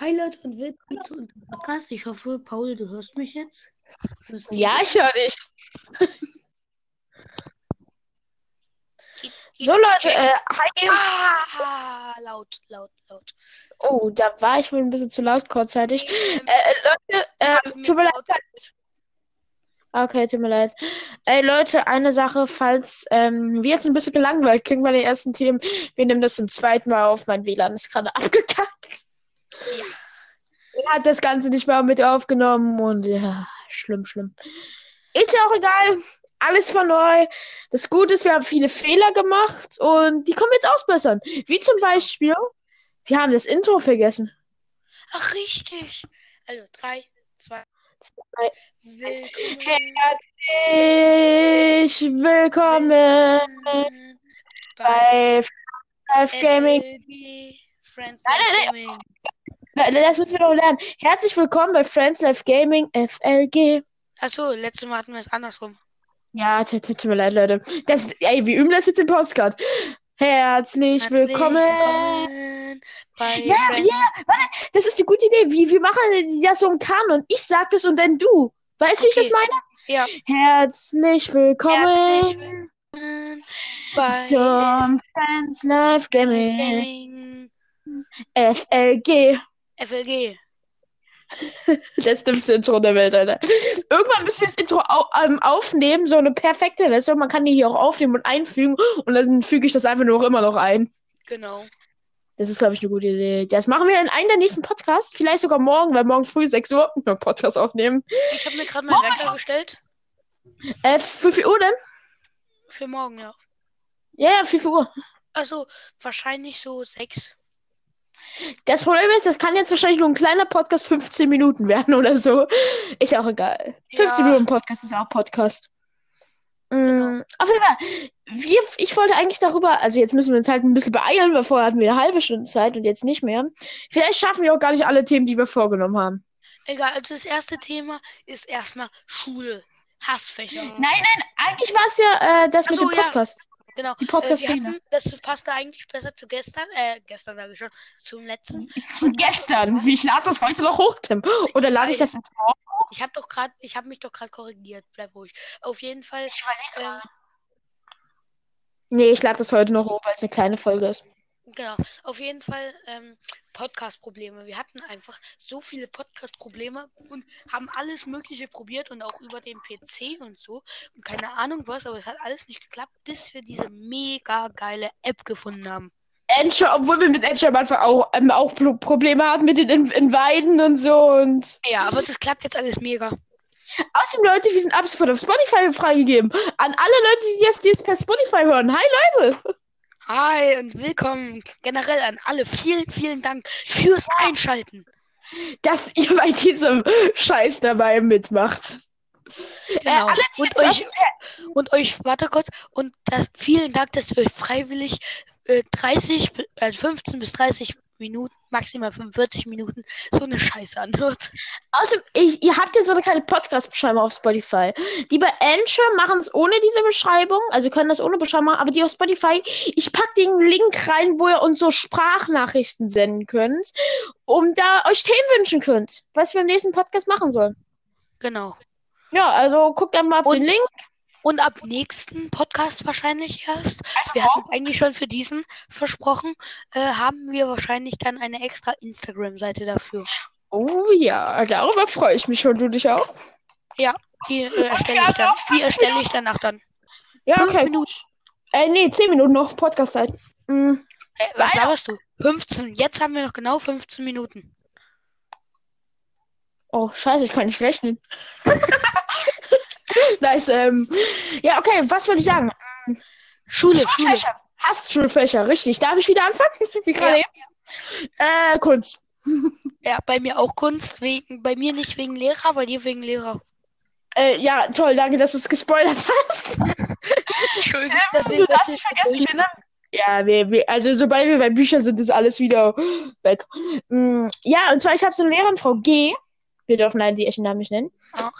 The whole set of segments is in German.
Hi Leute und willkommen zu unserem Podcast. Ich hoffe, Paul, du hörst mich jetzt. Ja, ich höre dich. So, Leute, äh, hi. Ah, laut, laut, laut. Oh, da war ich wohl ein bisschen zu laut kurzzeitig. Ähm, Äh, äh, Leute, äh, tut mir leid. Okay, tut mir leid. Ey, Leute, eine Sache, falls ähm, wir jetzt ein bisschen gelangweilt klingen bei den ersten Themen, wir nehmen das zum zweiten Mal auf. Mein WLAN ist gerade abgekackt. Hat das Ganze nicht mehr mit aufgenommen und ja, schlimm, schlimm. Ist ja auch egal. Alles war neu. Das Gute ist, wir haben viele Fehler gemacht und die können wir jetzt ausbessern. Wie zum Beispiel, wir haben das Intro vergessen. Ach, richtig. Also, drei, zwei, Zwei. willkommen. Herzlich willkommen bei bei Live Gaming. Friends Nein, Live nein, Gaming. Das müssen wir noch lernen. Herzlich willkommen bei Friends Live Gaming FLG. Achso, letztes Mal hatten wir es andersrum. Ja, tut mir leid, Leute. Das, ey, wir üben das jetzt im Podcast. Herzlich Herzlich willkommen. willkommen bei Ja, Friends. ja, warte, das ist eine gute Idee. Wir, wir machen ja so einen Kanon. Ich sag es und dann du. Weißt du, wie ich das Okay. meine? Ja, Herzlich willkommen herzlich willkommen bei zum Friends Live Gaming Gaming FLG. FLG. Das dümmste Intro der Welt, Alter. Irgendwann müssen wir das Intro au ähm, aufnehmen, so eine perfekte Version. Man kann die hier auch aufnehmen und einfügen und dann füge ich das einfach nur immer noch ein. Genau. Das ist, glaube ich, eine gute Idee. Das machen wir in einem der nächsten Podcasts. Vielleicht sogar morgen, weil morgen früh 6 Uhr einen Podcast aufnehmen. Ich habe mir gerade meinen Wecker gestellt. Äh, für viel Uhr denn? Für morgen, ja. Ja, ja, 4 Uhr. Also wahrscheinlich so sechs. Das Problem ist, das kann jetzt wahrscheinlich nur ein kleiner Podcast 15 Minuten werden oder so. Ist ja auch egal. 15 Ja. Minuten Podcast ist auch Podcast. Mm, auf jeden Fall, wir, ich wollte eigentlich darüber, also jetzt müssen wir uns halt ein bisschen beeilen, weil vorher hatten wir eine halbe Stunde Zeit und jetzt nicht mehr. Vielleicht schaffen wir auch gar nicht alle Themen, die wir vorgenommen haben. Egal, also das erste Thema ist erstmal Schule. Hassfächer. Nein, nein, eigentlich war es ja äh, das Ach mit so, dem ja. Podcast. Genau. Die Äh, Podcast-Fehler. hatten, das passte eigentlich besser zu gestern. Äh, gestern sage ich schon. Zum letzten. Gestern. Ich lade das heute noch hoch, Tim. Oder lade ich das jetzt hoch? Ich habe doch gerade, ich habe mich doch gerade korrigiert. Bleib ruhig. Auf jeden Fall. Ähm, Nee, ich lade das heute noch hoch, weil es eine kleine Folge ist. Genau, auf jeden Fall ähm, Podcast-Probleme. Wir hatten einfach so viele Podcast-Probleme und haben alles Mögliche probiert und auch über den PC und so. Und keine Ahnung was, aber es hat alles nicht geklappt, bis wir diese mega geile App gefunden haben. Anchor, obwohl wir mit Anchor am Anfang auch, ähm, auch Pro Probleme hatten mit den In Inviten und so. Und Ja, aber das klappt jetzt alles mega. außerdem, Leute, wir sind ab sofort auf Spotify freigegeben. An alle Leute, die jetzt dies per Spotify hören. Hi, Leute. Hi und willkommen generell an alle. Vielen, vielen Dank fürs Einschalten. Dass ihr bei diesem Scheiß dabei mitmacht. Genau. Äh, alle, die und euch, und euch, warte kurz, und das, vielen Dank, dass ihr euch freiwillig äh, 30, bi- äh, 15 bis 30 Minuten, maximal 45 Minuten, so eine Scheiße anhört. Außerdem, ich, ihr habt ja so eine kleine Podcast-Beschreibung auf Spotify. Die bei Anchor machen es ohne diese Beschreibung, also können das ohne Beschreibung machen, aber die auf Spotify, ich pack den Link rein, wo ihr uns so Sprachnachrichten senden könnt, um da euch Themen wünschen könnt, was wir im nächsten Podcast machen sollen. Genau. Ja, also guckt einfach mal auf Und- den Link. Und ab nächsten Podcast wahrscheinlich erst. Also Wir hatten eigentlich schon für diesen versprochen, äh, haben wir wahrscheinlich dann eine extra Instagram-Seite dafür. Oh ja, darüber freue ich mich schon, du dich auch. Die äh, erstelle ich dann. Die erstelle ich danach dann. Ja, Fünf okay. Minuten. Äh, nee, 10 Minuten noch Podcast-Zeit. Mm. Äh, was laberst du? 15. Jetzt haben wir noch genau 15 Minuten. Oh, scheiße, ich kann nicht rechnen. nice, ähm. Ja, okay, was würde ich sagen? Schule, Schule. Schulfächer. Hast Schulfächer, richtig. Darf ich wieder anfangen? Wie gerade eben? Äh, Kunst. Ja, bei mir auch Kunst, wegen, bei mir nicht wegen Lehrer, bei dir wegen Lehrer. Äh, ja, toll, danke, dass du es gespoilert hast. Entschuldigung, du deswegen darfst das nicht vergessen, durch. wir nennen- Ja, wir, wir, also sobald wir bei Büchern sind, ist alles wieder weg. Mm, ja, und zwar, ich habe so eine Lehrerin, Frau G. Wir dürfen leider die echten Namen nicht nennen. Ja.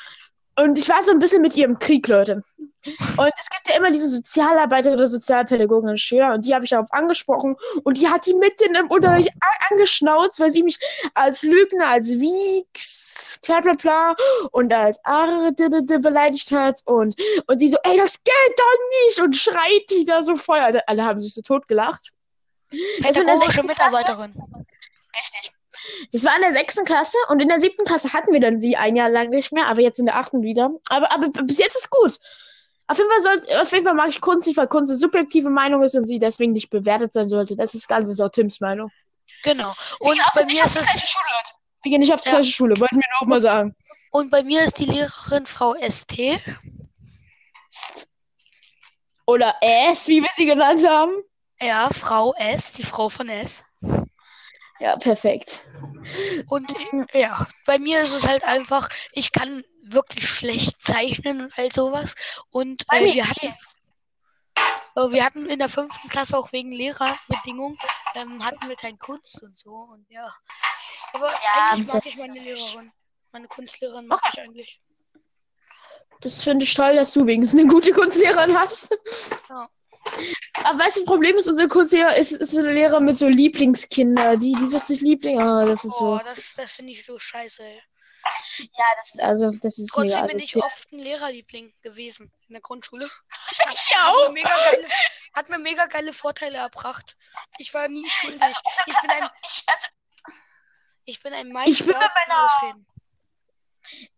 Und ich war so ein bisschen mit ihr im Krieg, Leute. Und es gibt ja immer diese Sozialarbeiter oder Sozialpädagogen und Schüler und die habe ich darauf angesprochen und die hat die mitten im Unterricht angeschnauzt, weil sie mich als Lügner, als Wieks, bla bla bla und als Arre beleidigt hat und, und sie so, ey, das geht doch nicht und schreit die da so voll. Also, alle haben sich so tot gelacht. Pädagogische Mitarbeiterin. Richtig. Das war in der sechsten Klasse und in der siebten Klasse hatten wir dann sie ein Jahr lang nicht mehr, aber jetzt in der achten wieder. Aber, aber bis jetzt ist gut. Auf jeden, Fall soll, auf jeden Fall mag ich Kunst nicht, weil Kunst eine subjektive Meinung ist und sie deswegen nicht bewertet sein sollte. Das ist das Ganze so Tims Meinung. Genau. Und bei mir ist es. Wir gehen nicht auf die ja. gleiche Schule, wollten wir noch mal sagen. Und bei mir ist die Lehrerin Frau ST. Oder S, wie wir sie genannt haben. Ja, Frau S, die Frau von S. Ja, perfekt. Und ja, bei mir ist es halt einfach, ich kann wirklich schlecht zeichnen und all sowas. Und äh, wir hatten äh, wir hatten in der fünften Klasse auch wegen Lehrerbedingungen ähm, hatten wir kein Kunst und so und ja. Aber ja, eigentlich mag ich meine Lehrerin. Meine Kunstlehrerin mag ich eigentlich. Das finde ich toll, dass du wenigstens eine gute Kunstlehrerin hast. Ja. Aber weißt du, das Problem ist, unser Kurslehrer ist, ist so ein Lehrer mit so Lieblingskinder. Die, die sucht sich Liebling. Ah, das ist oh, so. das, das finde ich so scheiße, ey. Ja, das, also, das ist Trotzdem mega bin ich oft ein Lehrerliebling gewesen in der Grundschule. Ich auch. Hat mir mega geile, hat mir mega geile Vorteile erbracht. Ich war nie schuldig. Also, ich bin ein, also, ich bin ein Meister. Ich bin bei meiner,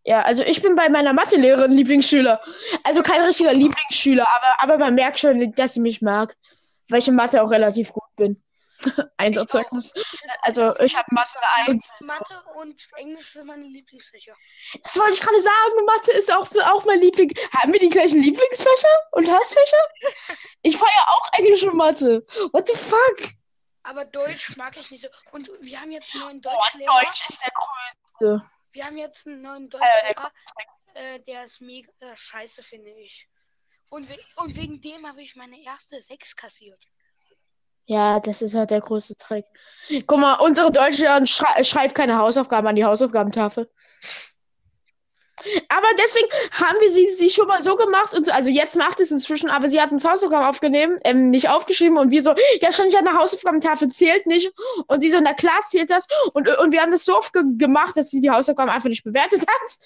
ja, also ich bin bei meiner Mathelehrerin Lieblingsschüler. Also kein richtiger Lieblingsschüler, aber, aber man merkt schon, dass sie mich mag. Weil ich in Mathe auch relativ gut bin. Einserzeugnis. Also ich habe Mathe 1. Mathe und Englisch sind meine Lieblingsfächer. Das wollte ich gerade sagen. Mathe ist auch, auch mein Liebling. Haben wir die gleichen Lieblingsfächer und Hassfächer? Ich feiere auch Englisch und Mathe. What the fuck? Aber Deutsch mag ich nicht so. Und wir haben jetzt nur einen Deutschlehrer. Oh, Deutsch ist der größte. Wir haben jetzt einen neuen Deutschlehrer, äh, der ist mega äh, scheiße, finde ich. Und, we und wegen dem habe ich meine erste 6 kassiert. Ja, das ist halt der große Trick. Guck mal, unsere Deutschlehrerin schrei schreibt keine Hausaufgaben an die Hausaufgabentafel. Aber deswegen haben wir sie, sie schon mal so gemacht und so, also jetzt macht es inzwischen, aber sie hat uns Hausaufgaben aufgenommen, ähm, nicht aufgeschrieben und wir so, ja, stand ich an der Hausaufgabentafel, zählt nicht. Und sie so, na klar zählt das. Und, und wir haben das so oft ge gemacht, dass sie die Hausaufgaben einfach nicht bewertet hat.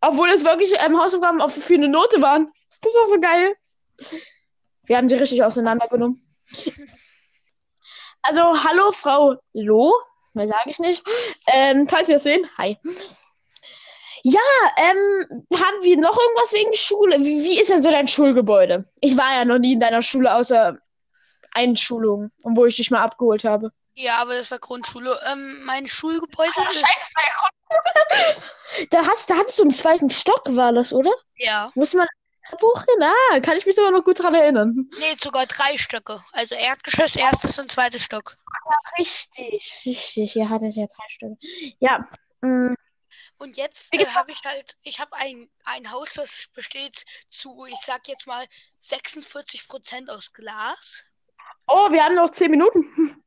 Obwohl es wirklich ähm, Hausaufgaben auf, für eine Note waren. Das war so geil. Wir haben sie richtig auseinandergenommen. Also, hallo Frau Lo, mehr sage ich nicht. Ähm, falls ihr es sehen, hi. Ja, ähm, haben wir noch irgendwas wegen Schule? Wie, wie ist denn so dein Schulgebäude? Ich war ja noch nie in deiner Schule außer Einschulung, wo ich dich mal abgeholt habe. Ja, aber das war Grundschule. Ähm, mein Schulgebäude oh, ist. da hast, da hattest du im zweiten Stock, war das, oder? Ja. Muss man Buch ah, kann ich mich sogar noch gut dran erinnern. Nee, sogar drei Stöcke. Also Erdgeschoss, erstes und zweites Stock. Ja, richtig, richtig. Ihr hattet ja drei Stücke. Ja. Mh. Und jetzt äh, habe ich halt, ich habe ein, ein Haus, das besteht zu, ich sag jetzt mal, 46 Prozent aus Glas. Oh, wir haben noch 10 Minuten.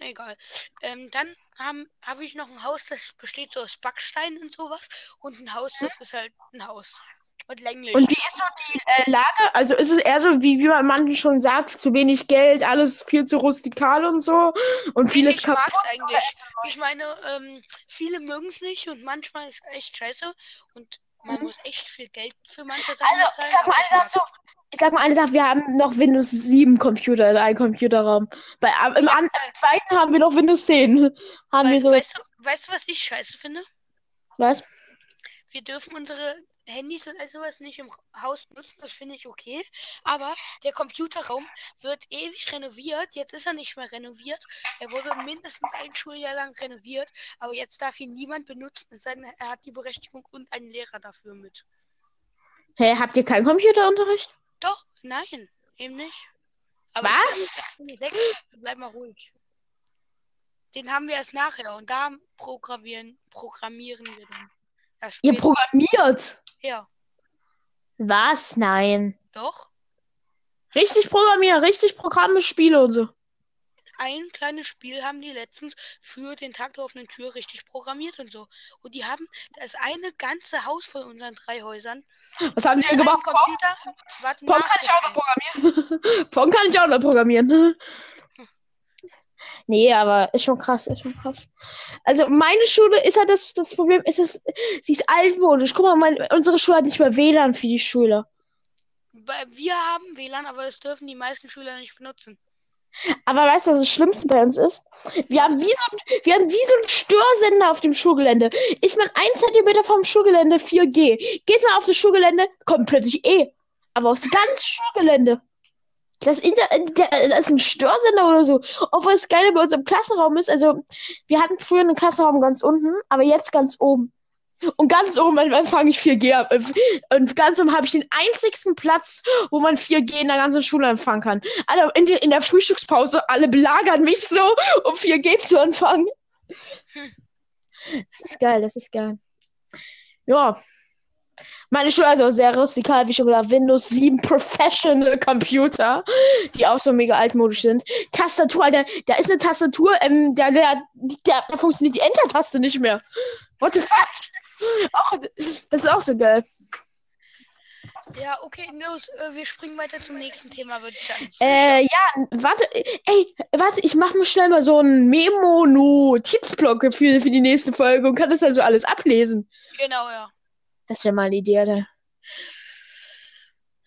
Egal. Ähm, dann habe hab ich noch ein Haus, das besteht so aus Backstein und sowas. Und ein Haus, das ist halt ein Haus. Und länglich. Und wie ist so die äh, Lage? Also ist es eher so, wie, wie man manchen schon sagt, zu wenig Geld, alles viel zu rustikal und so und vieles ich kaputt. Mag's eigentlich. Ich meine, ähm, viele mögen es nicht und manchmal ist es echt scheiße und man mhm. muss echt viel Geld für manche Sachen also, Ich sag mal eine Sache so. Ich sag mal eine Sache, wir haben noch Windows 7 Computer in einem Computerraum. Bei, im, ja. im zweiten haben wir noch Windows 10. Haben Weil, wir so. Weißt du, weißt du, was ich scheiße finde? Was? Wir dürfen unsere Handys und all sowas nicht im Haus nutzen, das finde ich okay. Aber der Computerraum wird ewig renoviert. Jetzt ist er nicht mehr renoviert. Er wurde mindestens ein Schuljahr lang renoviert, aber jetzt darf ihn niemand benutzen, es sei denn, er hat die Berechtigung und einen Lehrer dafür mit. Hä, hey, habt ihr keinen Computerunterricht? Doch, nein, eben nicht. Aber Was? Bleib mal ruhig. Den haben wir erst nachher und da programmieren, programmieren wir dann. Ihr programmiert? Ja. Was? Nein. Doch. Richtig programmieren, richtig Programme, Spiele und so. ein kleines Spiel haben die letztens für den Tag der offenen Tür richtig programmiert und so. Und die haben das eine ganze Haus von unseren drei Häusern. Was haben sie denn gemacht? Pong? Computer. Pong kann ich auch noch programmieren. Pong kann ich auch noch programmieren. Nee, aber ist schon krass, ist schon krass. Also meine Schule ist halt das, das Problem, ist es, sie ist altmodisch. Guck mal, mein, unsere Schule hat nicht mehr WLAN für die Schüler. Wir haben WLAN, aber das dürfen die meisten Schüler nicht benutzen. Aber weißt du, was das Schlimmste bei uns ist? Wir haben wie so, ein- wir haben wie so ein Störsender auf dem Schulgelände. Ist man ein Zentimeter vom Schulgelände 4G. Geht man auf das Schulgelände, kommt plötzlich E. Aber aufs ganze Schulgelände. Das, Inter der, das ist ein Störsender oder so. Obwohl das Geile bei uns im Klassenraum ist, also wir hatten früher einen Klassenraum ganz unten, aber jetzt ganz oben. Und ganz oben empfange ich 4G ab. Und ganz oben habe ich den einzigsten Platz, wo man 4G in der ganzen Schule empfangen kann. Alle in, der- in der Frühstückspause, alle belagern mich so, um 4G zu empfangen. Das ist geil, das ist geil. Ja. Meine Schule hat auch sehr rustikal, wie schon gesagt, Windows 7 Professional Computer, die auch so mega altmodisch sind. Tastatur, Alter, da ist eine Tastatur, ähm, da, da, da, da funktioniert die Enter-Taste nicht mehr. What the fuck? Auch, das ist auch so geil. Ja, okay, los, äh, wir springen weiter zum nächsten Thema, würde ich sagen. Äh, ja, warte, ey, warte, ich mach mir schnell mal so einen Memo-Notizblock für, für die nächste Folge und kann das also alles ablesen. Genau, ja. Das wäre mal Alter.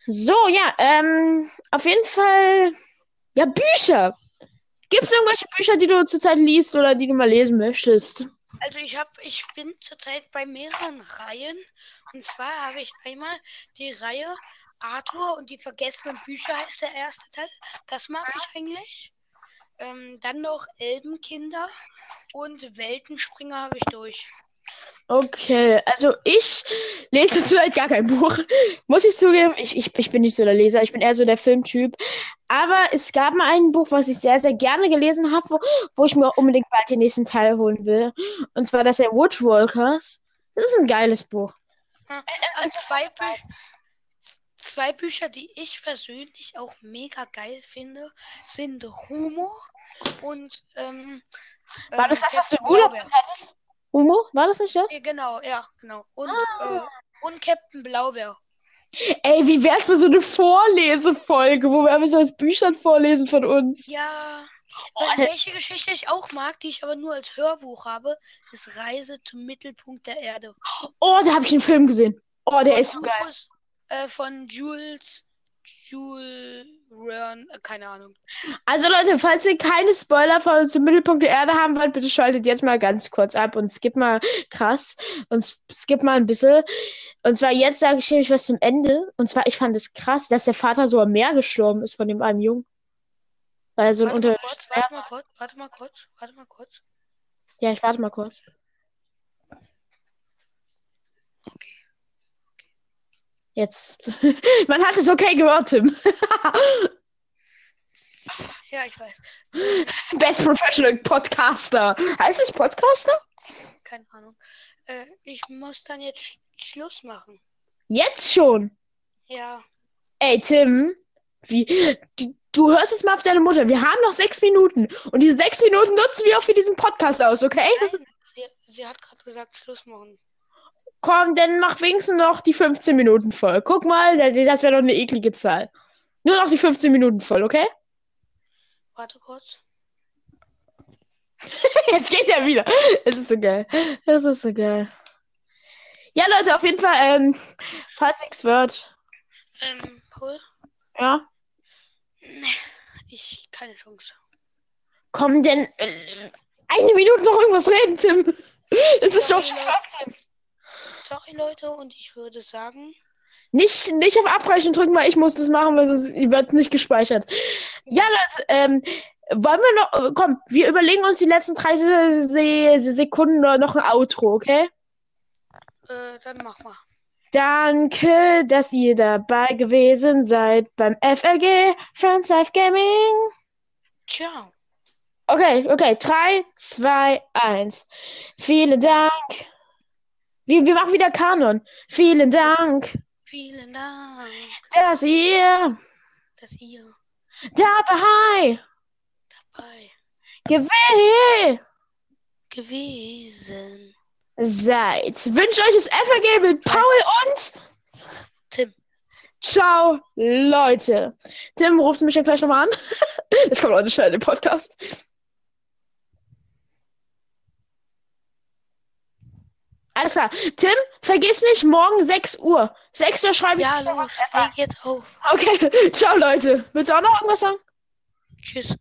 So, ja, ähm, auf jeden Fall, ja, Bücher. Gibt es irgendwelche Bücher, die du zurzeit liest oder die du mal lesen möchtest? Also ich habe, ich bin zurzeit bei mehreren Reihen. Und zwar habe ich einmal die Reihe Arthur und die vergessenen Bücher heißt der erste Teil. Das mag ich eigentlich. Ähm, dann noch Elbenkinder und Weltenspringer habe ich durch. Okay, also ich lese zurzeit gar kein Buch. Muss ich zugeben, ich, ich, ich bin nicht so der Leser, ich bin eher so der Filmtyp. Aber es gab mal ein Buch, was ich sehr, sehr gerne gelesen habe, wo, wo ich mir unbedingt bald den nächsten Teil holen will. Und zwar das der Woodwalkers. Das ist ein geiles Buch. Ah, ah, zwei, Bü zwei Bücher, die ich persönlich auch mega geil finde, sind Humo und ähm, War das ähm, das, was du im Urlaub hattest? Humo? War das nicht das? Ja, genau, ja, genau. Und, Ah. äh, und Captain Blaubeer. Ey, wie wär's für so eine Vorlesefolge, wo wir einfach so aus Büchern vorlesen von uns? Ja, Oh, welche Geschichte ich auch mag, die ich aber nur als Hörbuch habe, ist Reise zum Mittelpunkt der Erde. Oh, da habe ich einen Film gesehen. Oh, der Von ist so geil. Äh, von Jules, Jules Verne, äh, keine Ahnung. Also Leute, falls ihr keine Spoiler von zum Mittelpunkt der Erde haben wollt, bitte schaltet jetzt mal ganz kurz ab und skippt mal krass und s- skippt mal ein bisschen. Und zwar jetzt sage ich nämlich was zum Ende. Und zwar, ich fand es krass, dass der Vater so am Meer gestorben ist von dem einen Jungen. Weil er so ein Meer warte mal kurz, warte mal kurz, warte mal kurz. Ja, ich warte mal kurz. Jetzt. Man hat es okay gehört, Tim. Ja, ich weiß. Best Professional Podcaster. Heißt es Podcaster? Keine Ahnung. Äh, ich muss dann jetzt Sch Schluss machen. Jetzt schon. Ja. Ey, Tim, wie, du, du hörst jetzt mal auf deine Mutter. Wir haben noch sechs Minuten. Und diese sechs Minuten nutzen wir auch für diesen Podcast aus, okay? Nein, sie, sie hat gerade gesagt, Schluss machen. Komm, dann mach wenigstens noch die 15 Minuten voll. Guck mal, da- das wäre doch eine eklige Zahl. Nur noch die 15 Minuten voll, okay? Warte kurz. Jetzt geht's ja wieder. Es ist so geil. Es ist so geil. Ja, Leute, auf jeden Fall, ähm, falls nichts wird, Ähm, Paul? ja, Ich, keine Chance. komm denn, äh, eine Minute noch irgendwas reden, Tim. Es ist schon Sorry, schon Leute. 14. Sorry, Leute, und ich würde sagen, Nicht, nicht auf Abbrechen drücken, weil ich muss das machen, weil sonst wird nicht gespeichert. Ja, Leute, ähm, wollen wir noch, komm, wir überlegen uns die letzten 30 Se Se Sekunden noch noch ein Outro, okay? äh, dann mach mal. Danke, dass ihr dabei gewesen seid beim FLG Friends Life Gaming. Ciao. Okay, okay, 3, 2, 1. Vielen Dank. Wir, wir machen wieder Kanon. Vielen Dank, Vielen Dank, dass ihr dass ihr dabei dabei Gewe gewesen. seid. Wünsche euch das FAG mit Paul und Tim. Ciao, Leute. Tim, rufst du mich dann gleich nochmal an? Das kommt heute schnell in den Podcast. Alles klar. Tim, vergiss nicht, morgen 6 Uhr. 6 Uhr schreibe ich Ja, an. leg jetzt auf. Okay, ciao, Leute. Willst du auch noch irgendwas sagen? Tschüss.